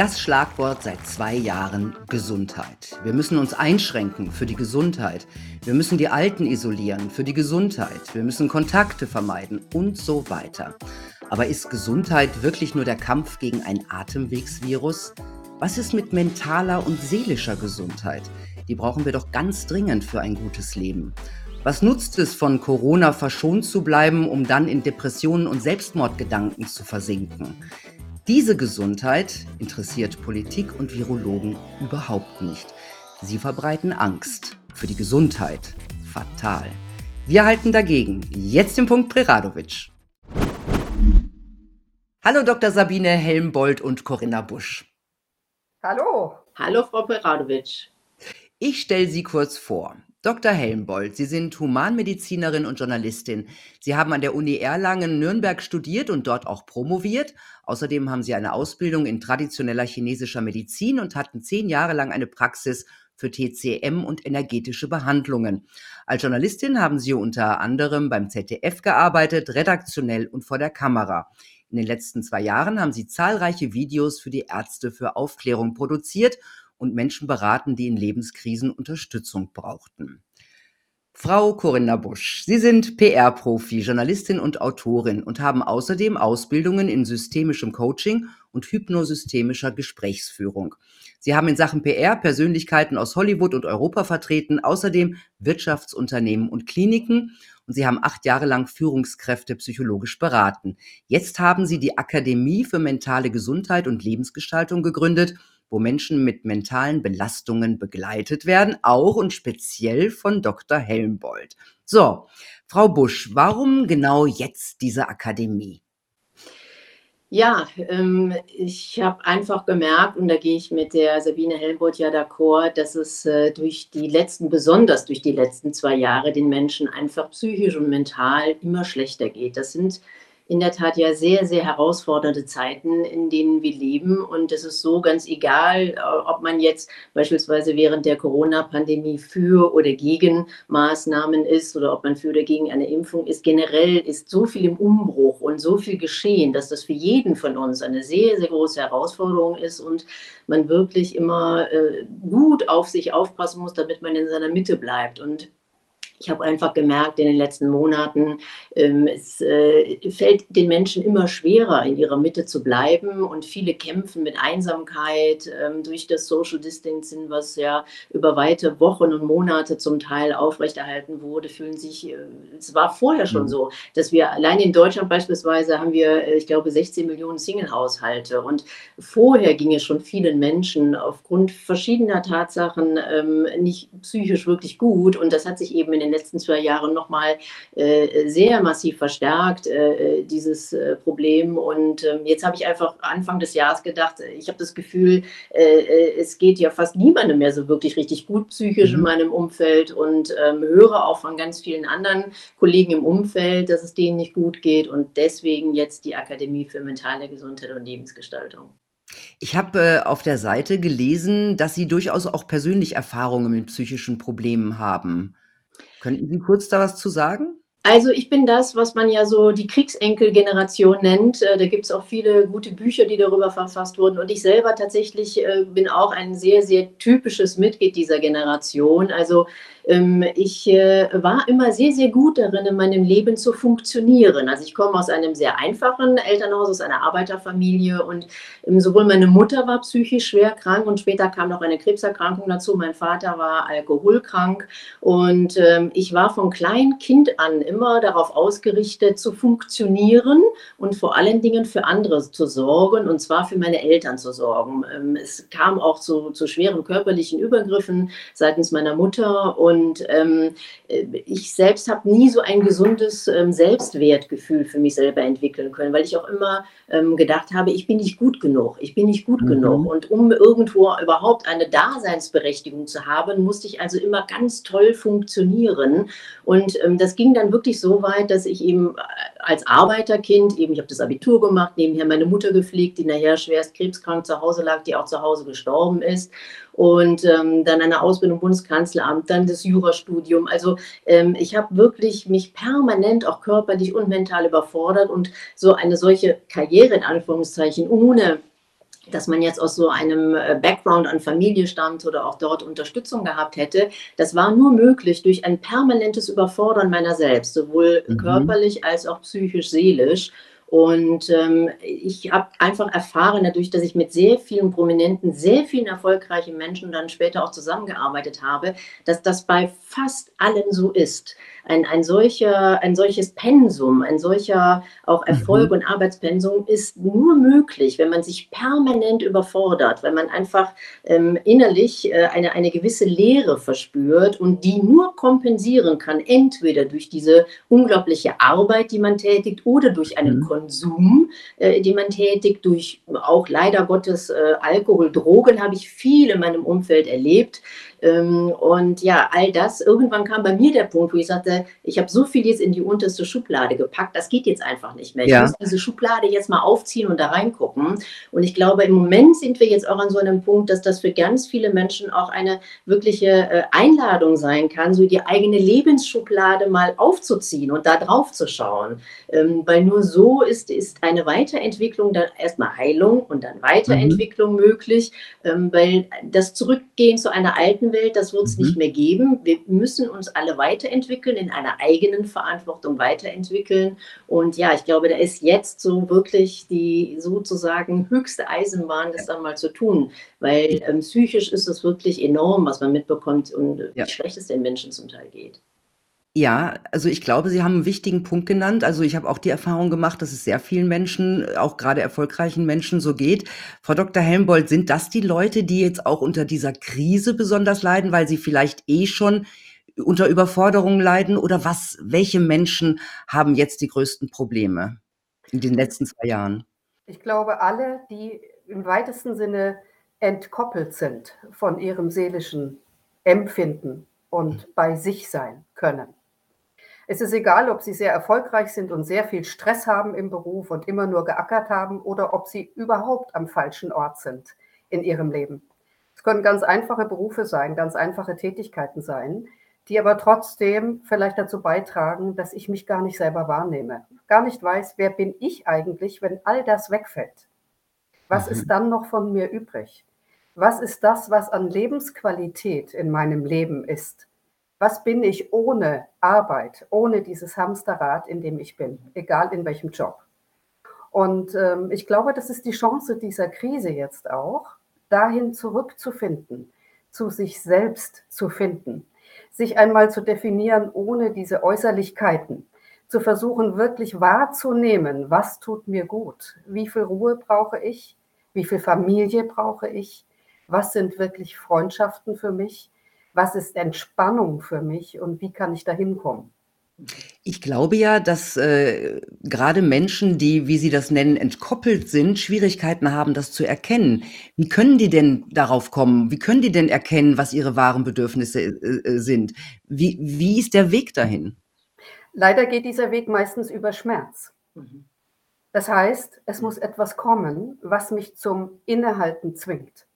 Das Schlagwort seit zwei Jahren Gesundheit. Wir müssen uns einschränken für die Gesundheit. Wir müssen die Alten isolieren für die Gesundheit. Wir müssen Kontakte vermeiden und so weiter. Aber ist Gesundheit wirklich nur der Kampf gegen ein Atemwegsvirus? Was ist mit mentaler und seelischer Gesundheit? Die brauchen wir doch ganz dringend für ein gutes Leben. Was nutzt es, von Corona verschont zu bleiben, um dann in Depressionen und Selbstmordgedanken zu versinken? Diese Gesundheit interessiert Politik und Virologen überhaupt nicht. Sie verbreiten Angst für die Gesundheit. Fatal. Wir halten dagegen. Jetzt im Punkt Preradovic. Hallo Dr. Sabine Helmbold und Corinna Busch. Hallo. Hallo Frau Preradovic. Ich stelle Sie kurz vor. Dr. Helmbold, Sie sind Humanmedizinerin und Journalistin. Sie haben an der Uni Erlangen-Nürnberg studiert und dort auch promoviert. Außerdem haben Sie eine Ausbildung in traditioneller chinesischer Medizin und hatten zehn Jahre lang eine Praxis für TCM und energetische Behandlungen. Als Journalistin haben Sie unter anderem beim ZDF gearbeitet, redaktionell und vor der Kamera. In den letzten zwei Jahren haben Sie zahlreiche Videos für die Ärzte für Aufklärung produziert und Menschen beraten, die in Lebenskrisen Unterstützung brauchten. Frau Corinna Busch, Sie sind PR-Profi, Journalistin und Autorin und haben außerdem Ausbildungen in systemischem Coaching und hypnosystemischer Gesprächsführung. Sie haben in Sachen PR Persönlichkeiten aus Hollywood und Europa vertreten, außerdem Wirtschaftsunternehmen und Kliniken und Sie haben acht Jahre lang Führungskräfte psychologisch beraten. Jetzt haben Sie die Akademie für mentale Gesundheit und Lebensgestaltung gegründet wo Menschen mit mentalen Belastungen begleitet werden, auch und speziell von Dr. Helmbold. So, Frau Busch, warum genau jetzt diese Akademie? Ja, ähm, ich habe einfach gemerkt, und da gehe ich mit der Sabine Helmbold ja d'accord, dass es äh, durch die letzten, besonders durch die letzten zwei Jahre, den Menschen einfach psychisch und mental immer schlechter geht. Das sind in der Tat ja sehr, sehr herausfordernde Zeiten, in denen wir leben. Und es ist so ganz egal, äh, ob man jetzt beispielsweise während der Corona-Pandemie für oder gegen Maßnahmen ist oder ob man für oder gegen eine Impfung ist. Generell ist so viel im Umbruch und so viel geschehen, dass das für jeden von uns eine sehr, sehr große Herausforderung ist und man wirklich immer äh, gut auf sich aufpassen muss, damit man in seiner Mitte bleibt. Und ich habe einfach gemerkt in den letzten Monaten, ähm, es äh, fällt den Menschen immer schwerer, in ihrer Mitte zu bleiben. Und viele kämpfen mit Einsamkeit ähm, durch das Social Distancing, was ja über weite Wochen und Monate zum Teil aufrechterhalten wurde, fühlen sich, äh, es war vorher schon mhm. so, dass wir allein in Deutschland beispielsweise haben wir, äh, ich glaube, 16 Millionen Single-Haushalte. Und vorher ging es schon vielen Menschen aufgrund verschiedener Tatsachen ähm, nicht psychisch wirklich gut. Und das hat sich eben in den den letzten zwei Jahren nochmal äh, sehr massiv verstärkt, äh, dieses äh, Problem. Und ähm, jetzt habe ich einfach Anfang des Jahres gedacht, ich habe das Gefühl, äh, äh, es geht ja fast niemandem mehr so wirklich richtig gut psychisch mhm. in meinem Umfeld und ähm, höre auch von ganz vielen anderen Kollegen im Umfeld, dass es denen nicht gut geht. Und deswegen jetzt die Akademie für mentale Gesundheit und Lebensgestaltung. Ich habe äh, auf der Seite gelesen, dass Sie durchaus auch persönlich Erfahrungen mit psychischen Problemen haben. Könnten Sie kurz da was zu sagen? Also ich bin das, was man ja so die Kriegsenkelgeneration nennt. Äh, da gibt es auch viele gute Bücher, die darüber verfasst wurden. Und ich selber tatsächlich äh, bin auch ein sehr, sehr typisches Mitglied dieser Generation. Also ich äh, war immer sehr, sehr gut darin, in meinem Leben zu funktionieren. Also ich komme aus einem sehr einfachen Elternhaus, aus einer Arbeiterfamilie und ähm, sowohl meine Mutter war psychisch schwer krank und später kam noch eine Krebserkrankung dazu. Mein Vater war alkoholkrank und ähm, ich war von klein Kind an immer darauf ausgerichtet, zu funktionieren und vor allen Dingen für andere zu sorgen und zwar für meine Eltern zu sorgen. Es kam auch zu, zu schweren körperlichen Übergriffen seitens meiner Mutter und und ähm, ich selbst habe nie so ein gesundes ähm, Selbstwertgefühl für mich selber entwickeln können, weil ich auch immer ähm, gedacht habe, ich bin nicht gut genug, ich bin nicht gut mhm. genug. Und um irgendwo überhaupt eine Daseinsberechtigung zu haben, musste ich also immer ganz toll funktionieren. Und ähm, das ging dann wirklich so weit, dass ich eben äh, als Arbeiterkind, eben ich habe das Abitur gemacht, nebenher meine Mutter gepflegt, die nachher schwerst krebskrank zu Hause lag, die auch zu Hause gestorben ist und ähm, dann eine Ausbildung im Bundeskanzleramt, dann das Jurastudium. Also ähm, ich habe wirklich mich permanent auch körperlich und mental überfordert und so eine solche Karriere in Anführungszeichen ohne dass man jetzt aus so einem äh, Background an Familie stammt oder auch dort Unterstützung gehabt hätte, das war nur möglich durch ein permanentes Überfordern meiner selbst, sowohl mhm. körperlich als auch psychisch, seelisch. Und ähm, ich habe einfach erfahren, dadurch, dass ich mit sehr vielen prominenten, sehr vielen erfolgreichen Menschen dann später auch zusammengearbeitet habe, dass das bei fast allen so ist ein, ein, solcher, ein solches Pensum, ein solcher auch Erfolg mhm. und Arbeitspensum ist nur möglich, wenn man sich permanent überfordert, wenn man einfach ähm, innerlich äh, eine, eine gewisse Leere verspürt und die nur kompensieren kann, entweder durch diese unglaubliche Arbeit, die man tätigt, oder durch einen mhm. Konsum, äh, den man tätigt, durch auch leider Gottes äh, Alkohol, Drogen habe ich viel in meinem Umfeld erlebt. Ähm, und ja, all das, irgendwann kam bei mir der Punkt, wo ich sagte, ich habe so viel jetzt in die unterste Schublade gepackt, das geht jetzt einfach nicht mehr. Ich ja. muss diese Schublade jetzt mal aufziehen und da reingucken. Und ich glaube, im Moment sind wir jetzt auch an so einem Punkt, dass das für ganz viele Menschen auch eine wirkliche äh, Einladung sein kann, so die eigene Lebensschublade mal aufzuziehen und da drauf zu schauen. Ähm, weil nur so ist, ist eine Weiterentwicklung, dann erstmal Heilung und dann Weiterentwicklung mhm. möglich, ähm, weil das Zurückgehen zu einer alten Welt, das wird es mhm. nicht mehr geben. Wir müssen uns alle weiterentwickeln, in einer eigenen Verantwortung weiterentwickeln. Und ja, ich glaube, da ist jetzt so wirklich die sozusagen höchste Eisenbahn, das dann mal zu tun. Weil ähm, psychisch ist es wirklich enorm, was man mitbekommt und ja. wie schlecht es den Menschen zum Teil geht. Ja, also ich glaube, Sie haben einen wichtigen Punkt genannt. Also ich habe auch die Erfahrung gemacht, dass es sehr vielen Menschen, auch gerade erfolgreichen Menschen so geht. Frau Dr. Helmbold, sind das die Leute, die jetzt auch unter dieser Krise besonders leiden, weil sie vielleicht eh schon unter Überforderung leiden? Oder was, welche Menschen haben jetzt die größten Probleme in den letzten zwei Jahren? Ich glaube, alle, die im weitesten Sinne entkoppelt sind von ihrem seelischen Empfinden und bei sich sein können. Es ist egal, ob Sie sehr erfolgreich sind und sehr viel Stress haben im Beruf und immer nur geackert haben oder ob Sie überhaupt am falschen Ort sind in Ihrem Leben. Es können ganz einfache Berufe sein, ganz einfache Tätigkeiten sein, die aber trotzdem vielleicht dazu beitragen, dass ich mich gar nicht selber wahrnehme, gar nicht weiß, wer bin ich eigentlich, wenn all das wegfällt. Was mhm. ist dann noch von mir übrig? Was ist das, was an Lebensqualität in meinem Leben ist? Was bin ich ohne Arbeit, ohne dieses Hamsterrad, in dem ich bin, egal in welchem Job. Und ähm, ich glaube, das ist die Chance dieser Krise jetzt auch, dahin zurückzufinden, zu sich selbst zu finden, sich einmal zu definieren ohne diese Äußerlichkeiten, zu versuchen wirklich wahrzunehmen, was tut mir gut, wie viel Ruhe brauche ich, wie viel Familie brauche ich, was sind wirklich Freundschaften für mich, was ist Entspannung für mich und wie kann ich da hinkommen? Ich glaube ja, dass äh, gerade Menschen, die, wie Sie das nennen, entkoppelt sind, Schwierigkeiten haben, das zu erkennen. Wie können die denn darauf kommen? Wie können die denn erkennen, was ihre wahren Bedürfnisse äh, äh sind? Wie, wie ist der Weg dahin? Leider geht dieser Weg meistens über Schmerz. Mhm. Das heißt, es muss etwas kommen, was mich zum Innehalten zwingt.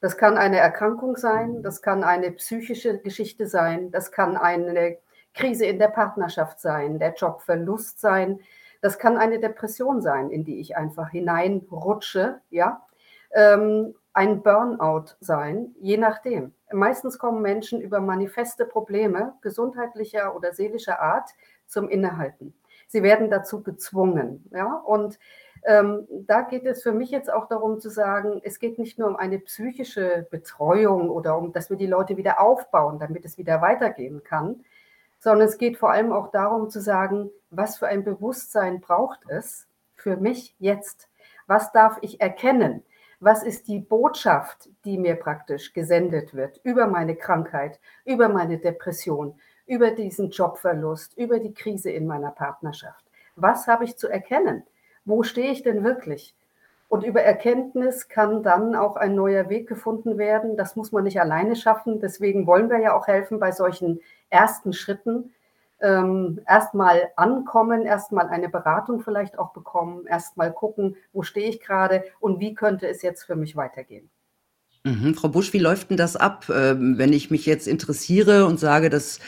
Das kann eine Erkrankung sein, das kann eine psychische Geschichte sein, das kann eine Krise in der Partnerschaft sein, der Jobverlust sein, das kann eine Depression sein, in die ich einfach hineinrutsche, ja, ähm, ein Burnout sein, je nachdem. Meistens kommen Menschen über manifeste Probleme gesundheitlicher oder seelischer Art zum Innehalten. Sie werden dazu gezwungen, ja, und ähm, da geht es für mich jetzt auch darum zu sagen, es geht nicht nur um eine psychische Betreuung oder um, dass wir die Leute wieder aufbauen, damit es wieder weitergehen kann, sondern es geht vor allem auch darum zu sagen, was für ein Bewusstsein braucht es für mich jetzt? Was darf ich erkennen? Was ist die Botschaft, die mir praktisch gesendet wird über meine Krankheit, über meine Depression, über diesen Jobverlust, über die Krise in meiner Partnerschaft? Was habe ich zu erkennen? Wo stehe ich denn wirklich? Und über Erkenntnis kann dann auch ein neuer Weg gefunden werden. Das muss man nicht alleine schaffen. Deswegen wollen wir ja auch helfen bei solchen ersten Schritten. Ähm, erstmal ankommen, erstmal eine Beratung vielleicht auch bekommen, erstmal gucken, wo stehe ich gerade und wie könnte es jetzt für mich weitergehen. Mhm. Frau Busch, wie läuft denn das ab, ähm, wenn ich mich jetzt interessiere und sage, dass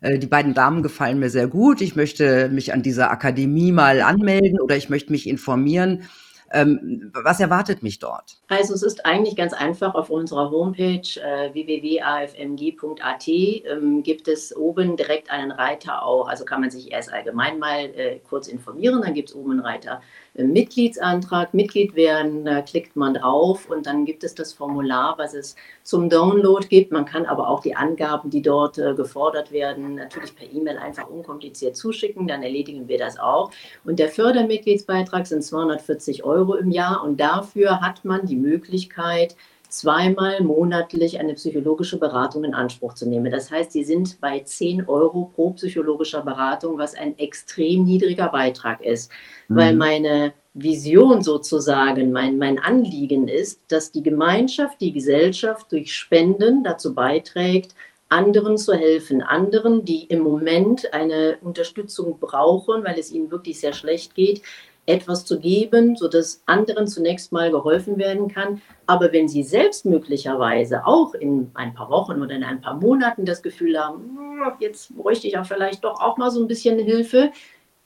äh, die beiden Damen gefallen mir sehr gut, ich möchte mich an dieser Akademie mal anmelden oder ich möchte mich informieren. Ähm, was erwartet mich dort? Also es ist eigentlich ganz einfach auf unserer Homepage äh, www.afmg.at ähm, gibt es oben direkt einen Reiter auch. Also kann man sich erst allgemein mal äh, kurz informieren, dann gibt es oben einen Reiter Mitgliedsantrag, Mitglied werden, da klickt man drauf und dann gibt es das Formular, was es zum Download gibt. Man kann aber auch die Angaben, die dort äh, gefordert werden, natürlich per E-Mail einfach unkompliziert zuschicken, dann erledigen wir das auch. Und der Fördermitgliedsbeitrag sind 240 Euro im Jahr und dafür hat man die Möglichkeit, zweimal monatlich eine psychologische Beratung in Anspruch zu nehmen. Das heißt, Sie sind bei 10 Euro pro psychologischer Beratung, was ein extrem niedriger Beitrag ist, mhm. weil meine Vision sozusagen, mein, mein Anliegen ist, dass die Gemeinschaft, die Gesellschaft durch Spenden dazu beiträgt, anderen zu helfen, anderen, die im Moment eine Unterstützung brauchen, weil es ihnen wirklich sehr schlecht geht, etwas zu geben, sodass anderen zunächst mal geholfen werden kann. Aber wenn sie selbst möglicherweise auch in ein paar Wochen oder in ein paar Monaten das Gefühl haben, hm, jetzt bräuchte ich ja vielleicht doch auch mal so ein bisschen Hilfe,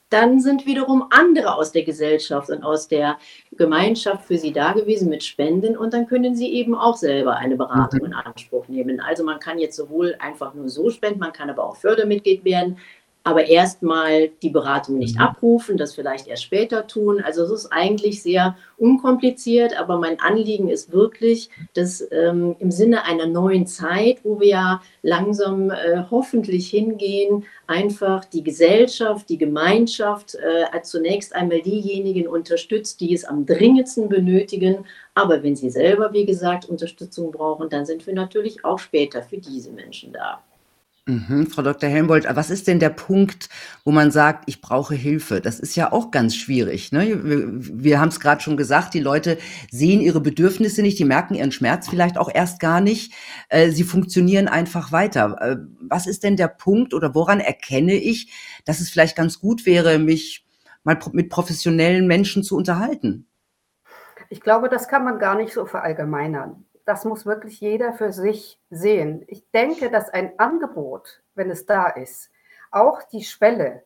dann sind wiederum andere aus der Gesellschaft und aus der Gemeinschaft für sie da gewesen mit Spenden und dann können sie eben auch selber eine Beratung mhm. in Anspruch nehmen. Also man kann jetzt sowohl einfach nur so spenden, man kann aber auch Fördermitglied werden aber erstmal die Beratung nicht mhm. abrufen, das vielleicht erst später tun. Also es ist eigentlich sehr unkompliziert, aber mein Anliegen ist wirklich, dass ähm, im Sinne einer neuen Zeit, wo wir ja langsam äh, hoffentlich hingehen, einfach die Gesellschaft, die Gemeinschaft äh, zunächst einmal diejenigen unterstützt, die es am dringendsten benötigen. Aber wenn sie selber, wie gesagt, Unterstützung brauchen, dann sind wir natürlich auch später für diese Menschen da. Mhm, Frau Dr. Helmbold, was ist denn der Punkt, wo man sagt, ich brauche Hilfe? Das ist ja auch ganz schwierig. Ne? Wir, wir haben es gerade schon gesagt, die Leute sehen ihre Bedürfnisse nicht, die merken ihren Schmerz vielleicht auch erst gar nicht. Äh, sie funktionieren einfach weiter. Äh, was ist denn der Punkt oder woran erkenne ich, dass es vielleicht ganz gut wäre, mich mal mit professionellen Menschen zu unterhalten? Ich glaube, das kann man gar nicht so verallgemeinern das muss wirklich jeder für sich sehen. Ich denke, dass ein Angebot, wenn es da ist, auch die Schwelle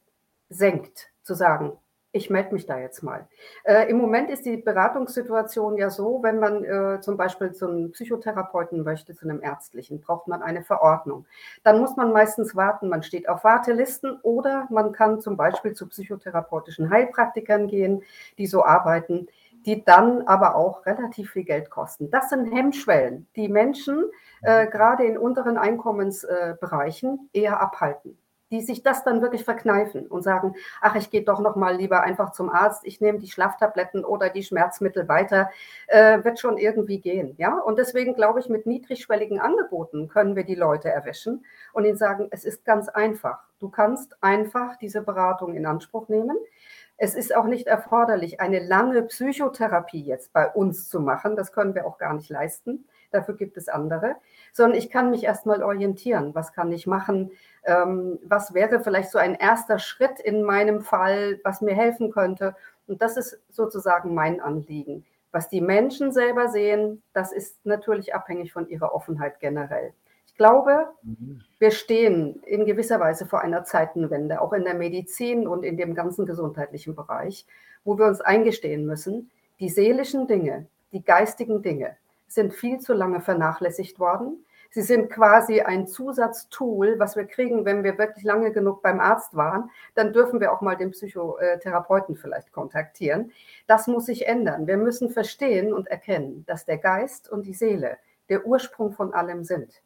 senkt, zu sagen, ich melde mich da jetzt mal. Äh, Im Moment ist die Beratungssituation ja so, wenn man äh, zum Beispiel zu einem Psychotherapeuten möchte, zu einem ärztlichen, braucht man eine Verordnung. Dann muss man meistens warten, man steht auf Wartelisten oder man kann zum Beispiel zu psychotherapeutischen Heilpraktikern gehen, die so arbeiten die dann aber auch relativ viel Geld kosten. Das sind Hemmschwellen, die Menschen äh, mhm. gerade in unteren Einkommensbereichen äh, eher abhalten, die sich das dann wirklich verkneifen und sagen, ach, ich gehe doch noch mal lieber einfach zum Arzt, ich nehme die Schlaftabletten oder die Schmerzmittel weiter, äh, wird schon irgendwie gehen, ja? Und deswegen glaube ich, mit niedrigschwelligen Angeboten können wir die Leute erwischen und ihnen sagen, es ist ganz einfach. Du kannst einfach diese Beratung in Anspruch nehmen. Es ist auch nicht erforderlich, eine lange Psychotherapie jetzt bei uns zu machen. Das können wir auch gar nicht leisten. Dafür gibt es andere. Sondern ich kann mich erstmal orientieren. Was kann ich machen? Ähm, was wäre vielleicht so ein erster Schritt in meinem Fall, was mir helfen könnte? Und das ist sozusagen mein Anliegen. Was die Menschen selber sehen, das ist natürlich abhängig von ihrer Offenheit generell glaube, mhm. wir stehen in gewisser Weise vor einer Zeitenwende, auch in der Medizin und in dem ganzen gesundheitlichen Bereich, wo wir uns eingestehen müssen, die seelischen Dinge, die geistigen Dinge sind viel zu lange vernachlässigt worden. Sie sind quasi ein Zusatztool, was wir kriegen, wenn wir wirklich lange genug beim Arzt waren. Dann dürfen wir auch mal den Psychotherapeuten vielleicht kontaktieren. Das muss sich ändern. Wir müssen verstehen und erkennen, dass der Geist und die Seele der Ursprung von allem sind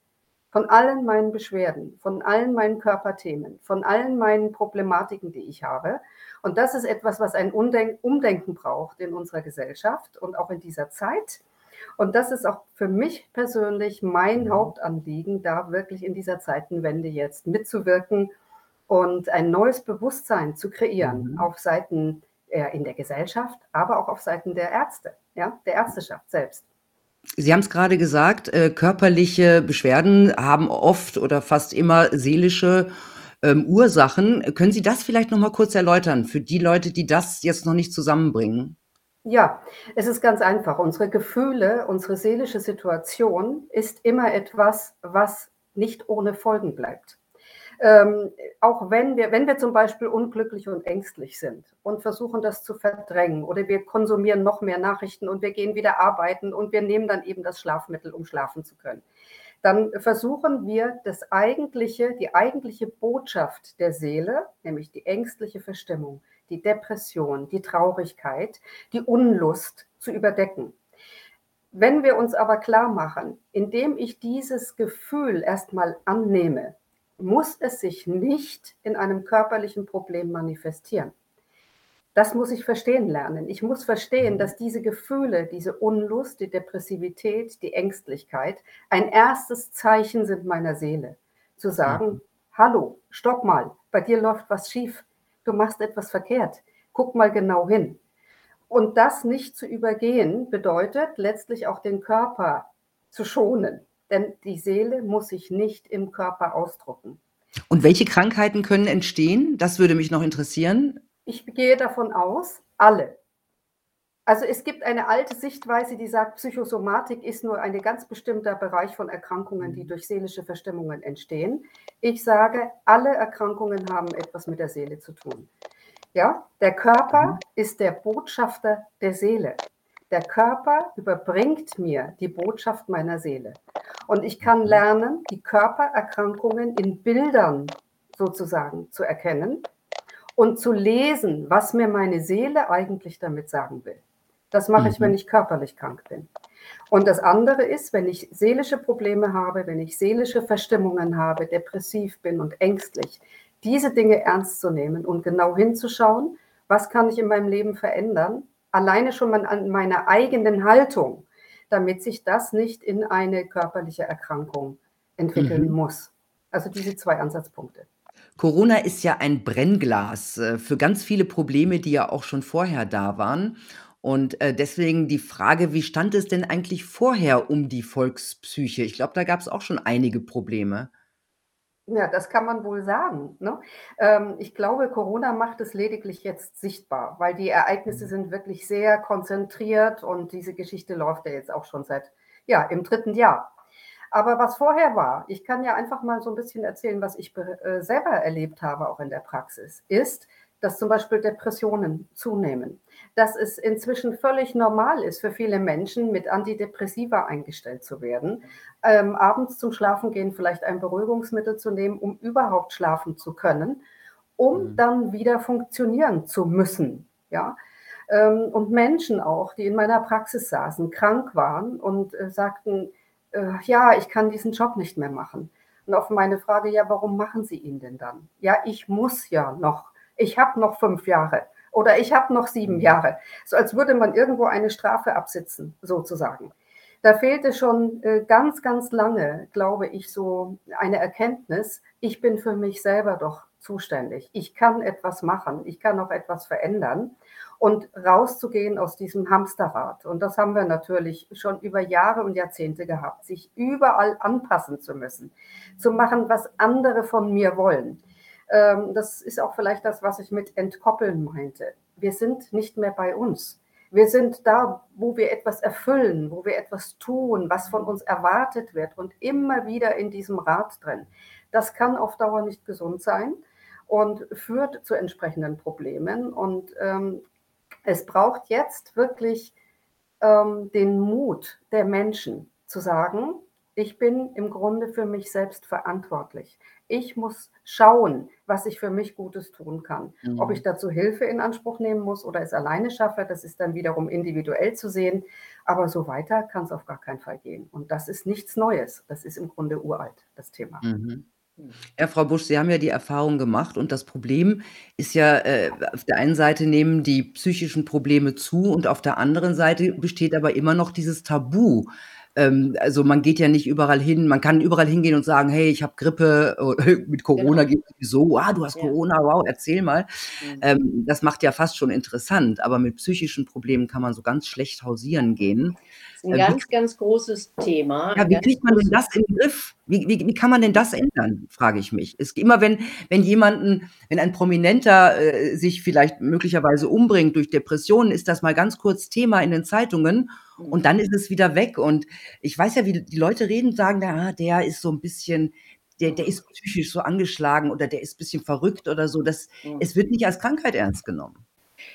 von allen meinen Beschwerden, von allen meinen Körperthemen, von allen meinen Problematiken, die ich habe. Und das ist etwas, was ein Umdenken braucht in unserer Gesellschaft und auch in dieser Zeit. Und das ist auch für mich persönlich mein mhm. Hauptanliegen, da wirklich in dieser Zeitenwende jetzt mitzuwirken und ein neues Bewusstsein zu kreieren mhm. auf Seiten äh, in der Gesellschaft, aber auch auf Seiten der Ärzte, ja, der Ärzteschaft selbst. Sie haben es gerade gesagt, äh, körperliche Beschwerden haben oft oder fast immer seelische ähm, Ursachen. Können Sie das vielleicht noch mal kurz erläutern für die Leute, die das jetzt noch nicht zusammenbringen? Ja, es ist ganz einfach. Unsere Gefühle, unsere seelische Situation ist immer etwas, was nicht ohne Folgen bleibt. Ähm, auch wenn wir, wenn wir zum Beispiel unglücklich und ängstlich sind und versuchen, das zu verdrängen oder wir konsumieren noch mehr Nachrichten und wir gehen wieder arbeiten und wir nehmen dann eben das Schlafmittel, um schlafen zu können, dann versuchen wir das eigentliche, die eigentliche Botschaft der Seele, nämlich die ängstliche Verstimmung, die Depression, die Traurigkeit, die Unlust zu überdecken. Wenn wir uns aber klar machen, indem ich dieses Gefühl erstmal annehme, muss es sich nicht in einem körperlichen Problem manifestieren. Das muss ich verstehen lernen. Ich muss verstehen, mhm. dass diese Gefühle, diese Unlust, die Depressivität, die Ängstlichkeit ein erstes Zeichen sind meiner Seele. Zu sagen, mhm. hallo, stopp mal, bei dir läuft was schief, du machst etwas verkehrt, guck mal genau hin. Und das nicht zu übergehen, bedeutet letztlich auch den Körper zu schonen denn die Seele muss sich nicht im Körper ausdrucken. Und welche Krankheiten können entstehen? Das würde mich noch interessieren. Ich gehe davon aus, alle. Also es gibt eine alte Sichtweise, die sagt, Psychosomatik ist nur ein ganz bestimmter Bereich von Erkrankungen, die durch seelische Verstimmungen entstehen. Ich sage, alle Erkrankungen haben etwas mit der Seele zu tun. Ja, der Körper mhm. ist der Botschafter der Seele. Der Körper überbringt mir die Botschaft meiner Seele. Und ich kann mhm. lernen, die Körpererkrankungen in Bildern sozusagen zu erkennen und zu lesen, was mir meine Seele eigentlich damit sagen will. Das mache ich, wenn mhm. ich körperlich krank bin. Und das andere ist, wenn ich seelische Probleme habe, wenn ich seelische Verstimmungen habe, depressiv bin und ängstlich, diese Dinge ernst zu nehmen und genau hinzuschauen, was kann ich in meinem Leben verändern, alleine schon mal an meiner eigenen Haltung, damit sich das nicht in eine körperliche Erkrankung entwickeln mhm. muss. Also diese zwei Ansatzpunkte. Corona ist ja ein Brennglas äh, für ganz viele Probleme, die ja auch schon vorher da waren. Und äh, deswegen die Frage, wie stand es denn eigentlich vorher um die Volkspsyche? Ich glaube, da gab es auch schon einige Probleme. Ja, das kann man wohl sagen. Ne? Ähm, ich glaube, Corona macht es lediglich jetzt sichtbar, weil die Ereignisse mhm. sind wirklich sehr konzentriert und diese Geschichte läuft ja jetzt auch schon seit, ja, im dritten Jahr. Aber was vorher war, ich kann ja einfach mal so ein bisschen erzählen, was ich äh, selber erlebt habe, auch in der Praxis, ist, dass zum Beispiel Depressionen zunehmen, dass es inzwischen völlig normal ist für viele Menschen, mit Antidepressiva eingestellt zu werden, ähm, abends zum Schlafengehen vielleicht ein Beruhigungsmittel zu nehmen, um überhaupt schlafen zu können, um mhm. dann wieder funktionieren zu müssen. Ja? Ähm, und Menschen auch, die in meiner Praxis saßen, krank waren und äh, sagten, äh, ja, ich kann diesen Job nicht mehr machen. Und auf meine Frage, ja, warum machen Sie ihn denn dann? Ja, ich muss ja noch ich habe noch fünf Jahre oder ich habe noch sieben mhm. Jahre. So als würde man irgendwo eine Strafe absitzen, sozusagen. Da fehlte schon äh, ganz, ganz lange, glaube ich, so eine Erkenntnis, ich bin für mich selber doch zuständig. Ich kann etwas machen, ich kann auch etwas verändern und rauszugehen aus diesem Hamsterrad. Und das haben wir natürlich schon über Jahre und Jahrzehnte gehabt, sich überall anpassen zu müssen, zu machen, was andere von mir wollen. Ähm, das ist auch vielleicht das, was ich mit entkoppeln meinte. Wir sind nicht mehr bei uns. Wir sind da, wo wir etwas erfüllen, wo wir etwas tun, was von uns erwartet wird und immer wieder in diesem Rad drin. Das kann auf Dauer nicht gesund sein und führt zu entsprechenden Problemen. Und ähm, es braucht jetzt wirklich ähm, den Mut der Menschen zu sagen, ich bin im Grunde für mich selbst verantwortlich. Ich muss schauen, was ich für mich Gutes tun kann. Mhm. Ob ich dazu Hilfe in Anspruch nehmen muss oder es alleine schaffe, das ist dann wiederum individuell zu sehen. Aber so weiter kann es auf gar keinen Fall gehen. Und das ist nichts Neues. Das ist im Grunde uralt, das Thema. Mhm. Ja, Frau Busch, Sie haben ja die Erfahrung gemacht und das Problem ist ja, äh, auf der einen Seite nehmen die psychischen Probleme zu und auf der anderen Seite besteht aber immer noch dieses Tabu ähm, also man geht ja nicht überall hin. Man kann überall hingehen und sagen, hey, ich habe Grippe, mit Corona genau. geht so, ah, du hast ja. Corona, wow, erzähl mal. Mhm. Ähm, das macht ja fast schon interessant, aber mit psychischen Problemen kann man so ganz schlecht hausieren gehen. Ein ganz, ganz großes Thema. Ja, wie kriegt man denn das in den Griff? Wie, wie, wie kann man denn das ändern, frage ich mich. Es, immer wenn, wenn jemanden, wenn ein Prominenter äh, sich vielleicht möglicherweise umbringt durch Depressionen, ist das mal ganz kurz Thema in den Zeitungen und dann ist es wieder weg. Und ich weiß ja, wie die Leute reden, sagen, ah, der ist so ein bisschen der der ist psychisch so angeschlagen oder der ist ein bisschen verrückt oder so. Das Mhm. es wird nicht als Krankheit ernst genommen.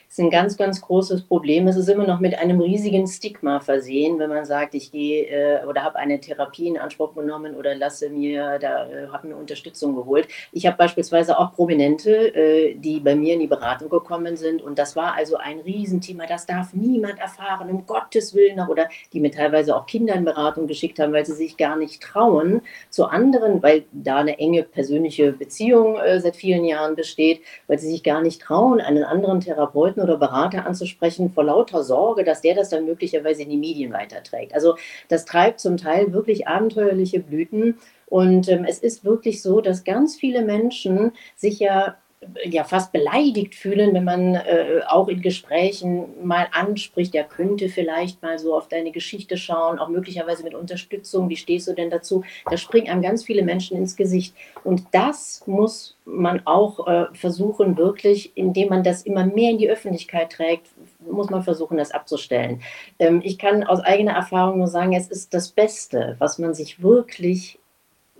Ist ein ganz, ganz großes Problem. Es ist immer noch mit einem riesigen Stigma versehen, wenn man sagt, ich gehe äh, oder habe eine Therapie in Anspruch genommen oder lasse mir, da äh, habe mir Unterstützung geholt. Ich habe beispielsweise auch Prominente, äh, die bei mir in die Beratung gekommen sind und das war also ein Riesenthema. Das darf niemand erfahren, um Gottes Willen noch oder die mir teilweise auch Kinder in Beratung geschickt haben, weil sie sich gar nicht trauen zu anderen, weil da eine enge persönliche Beziehung äh, seit vielen Jahren besteht, weil sie sich gar nicht trauen, einen anderen Therapeuten oder Berater anzusprechen, vor lauter Sorge, dass der das dann möglicherweise in die Medien weiterträgt. Also das treibt zum Teil wirklich abenteuerliche Blüten. Und ähm, es ist wirklich so, dass ganz viele Menschen sich ja ja fast beleidigt fühlen, wenn man äh, auch in Gesprächen mal anspricht, der könnte vielleicht mal so auf deine Geschichte schauen, auch möglicherweise mit Unterstützung, wie stehst du denn dazu? Da springen einem ganz viele Menschen ins Gesicht. Und das muss man auch äh, versuchen, wirklich, indem man das immer mehr in die Öffentlichkeit trägt, muss man versuchen, das abzustellen. Ähm, ich kann aus eigener Erfahrung nur sagen, es ist das Beste, was man sich wirklich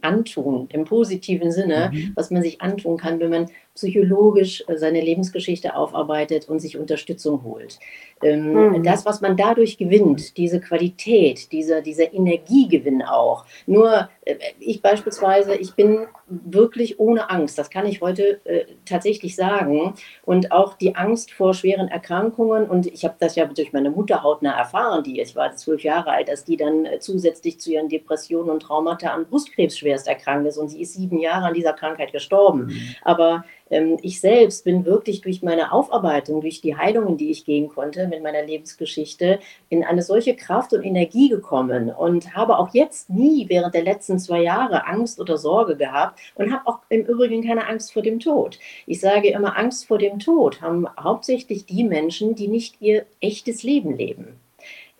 antun, im positiven Sinne, Mhm. was man sich antun kann, wenn man psychologisch äh, seine Lebensgeschichte aufarbeitet und sich Unterstützung holt. Ähm, Mhm. Das, was man dadurch gewinnt, diese Qualität, dieser, dieser Energiegewinn auch. Nur äh, ich beispielsweise, ich bin wirklich ohne Angst, das kann ich heute äh, tatsächlich sagen. Und auch die Angst vor schweren Erkrankungen, und ich habe das ja durch meine Mutter hautnah erfahren, die, ich war zwölf Jahre alt, als die dann äh, zusätzlich zu ihren Depressionen und Traumata an Brustkrebs schwerst erkrankt ist und sie ist sieben Jahre an dieser Krankheit gestorben. Mhm. Aber ich selbst bin wirklich durch meine Aufarbeitung, durch die Heilungen, die ich gehen konnte mit meiner Lebensgeschichte, in eine solche Kraft und Energie gekommen und habe auch jetzt nie während der letzten zwei Jahre Angst oder Sorge gehabt und habe auch im Übrigen keine Angst vor dem Tod. Ich sage immer, Angst vor dem Tod haben hauptsächlich die Menschen, die nicht ihr echtes Leben leben.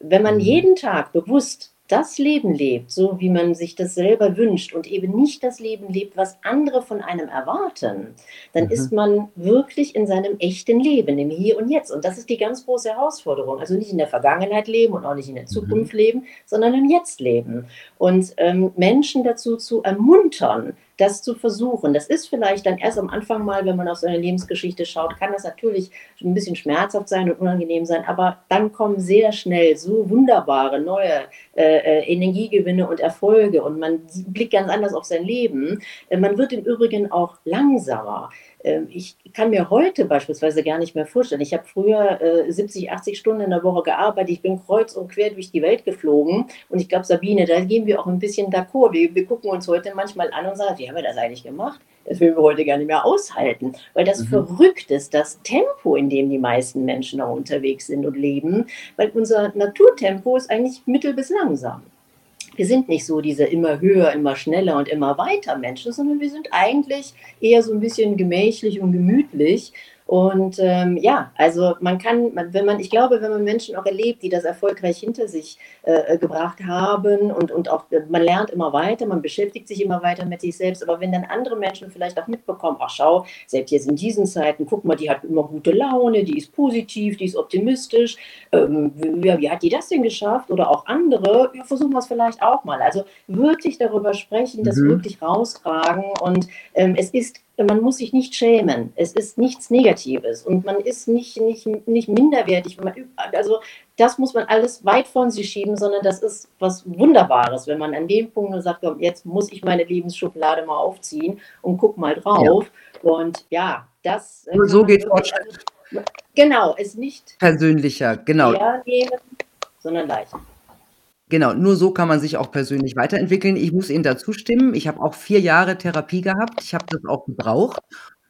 Wenn man Mhm. jeden Tag bewusst das Leben lebt, so wie man sich das selber wünscht und eben nicht das Leben lebt, was andere von einem erwarten, dann Mhm. ist man wirklich in seinem echten Leben, im Hier und Jetzt. Und das ist die ganz große Herausforderung. Also nicht in der Vergangenheit leben und auch nicht in der Zukunft leben, sondern im Jetzt leben. Und ähm, Menschen dazu zu ermuntern, das zu versuchen. Das ist vielleicht dann erst am Anfang mal, wenn man auf seine Lebensgeschichte schaut, kann das natürlich ein bisschen schmerzhaft sein und unangenehm sein, aber dann kommen sehr schnell so wunderbare neue äh, äh, Energiegewinne und Erfolge und man blickt ganz anders auf sein Leben. Äh, man wird im Übrigen auch langsamer. Ähm, Ich kann mir heute beispielsweise gar nicht mehr vorstellen. Ich habe früher äh, 70, 80 Stunden in der Woche gearbeitet. Ich bin kreuz und quer durch die Welt geflogen. Und ich glaube, Sabine, da gehen wir auch ein bisschen d'accord. Wir, wir gucken uns heute manchmal an und sagen, wie haben wir das eigentlich gemacht? Das will wir heute gar nicht mehr aushalten. Weil das Mhm. verrückt ist, das Tempo, in dem die meisten Menschen auch unterwegs sind und leben. Weil unser Naturtempo ist eigentlich mittel- bis langsam wir sind nicht so diese immer höher, immer schneller und immer weiter Menschen, sondern wir sind eigentlich eher so ein bisschen gemächlich und gemütlich. Und ähm, ja, also man kann, wenn man, ich glaube, wenn man Menschen auch erlebt, die das erfolgreich hinter sich äh, gebracht haben und, und auch, äh, man lernt immer weiter, man beschäftigt sich immer weiter mit sich selbst, aber wenn dann andere Menschen vielleicht auch mitbekommen, ach schau, selbst jetzt in diesen Zeiten, guck mal, die hat immer gute Laune, die ist positiv, die ist optimistisch, ähm, wie, wie hat die das denn geschafft? Oder auch andere, ja, versuchen wir es vielleicht auch mal. Also wirklich darüber sprechen, das Mhm. wirklich raustragen und ähm, es ist man muss sich nicht schämen. Es ist nichts Negatives und man ist nicht, nicht, nicht minderwertig. Wenn man, also das muss man alles weit von sich schieben, sondern das ist was Wunderbares, wenn man an dem Punkt nur sagt, komm, jetzt muss ich meine Lebensschublade mal aufziehen und guck mal drauf. Und ja, das. äh, Nur so geht Fortschritt. also, Genau, es nicht Persönlicher, genau. nehmen, sondern leicht. Genau, nur so kann man sich auch persönlich weiterentwickeln. Ich muss Ihnen dazu stimmen. Ich habe auch 4 Jahre Therapie gehabt. Ich habe das auch gebraucht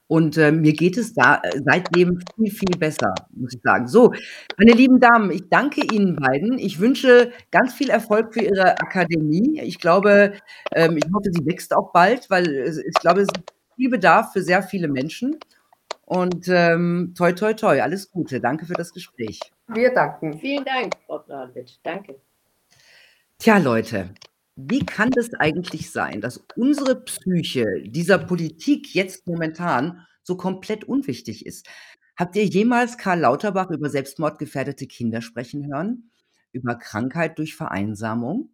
und, äh, mir geht es da äh, seitdem viel, viel besser, muss ich sagen. So, meine lieben Damen, ich danke Ihnen beiden. Ich wünsche ganz viel Erfolg für Ihre Akademie. Ich glaube, ähm, ich hoffe, sie wächst auch bald, weil es ich glaube, es ist viel Bedarf für sehr viele Menschen und, ähm, toi, toi, toi, alles Gute. Danke für das Gespräch. Wir danken. Vielen Dank, Frau Bradwitsch. Danke. Tja, Leute, wie kann das eigentlich sein, dass unsere Psyche dieser Politik jetzt momentan so komplett unwichtig ist? Habt ihr jemals Karl Lauterbach über selbstmordgefährdete Kinder sprechen hören? Über Krankheit durch Vereinsamung?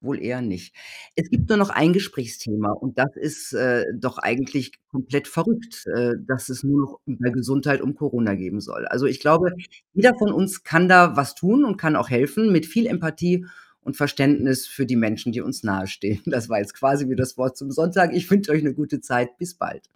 Wohl eher nicht. Es gibt nur noch ein Gesprächsthema und das ist, äh, doch eigentlich komplett verrückt, äh, dass es nur noch über Gesundheit und Corona geben soll. Also, ich glaube, jeder von uns kann da was tun und kann auch helfen mit viel Empathie und Verständnis für die Menschen, die uns nahestehen. Das war jetzt quasi wie das Wort zum Sonntag. Ich wünsche euch eine gute Zeit. Bis bald.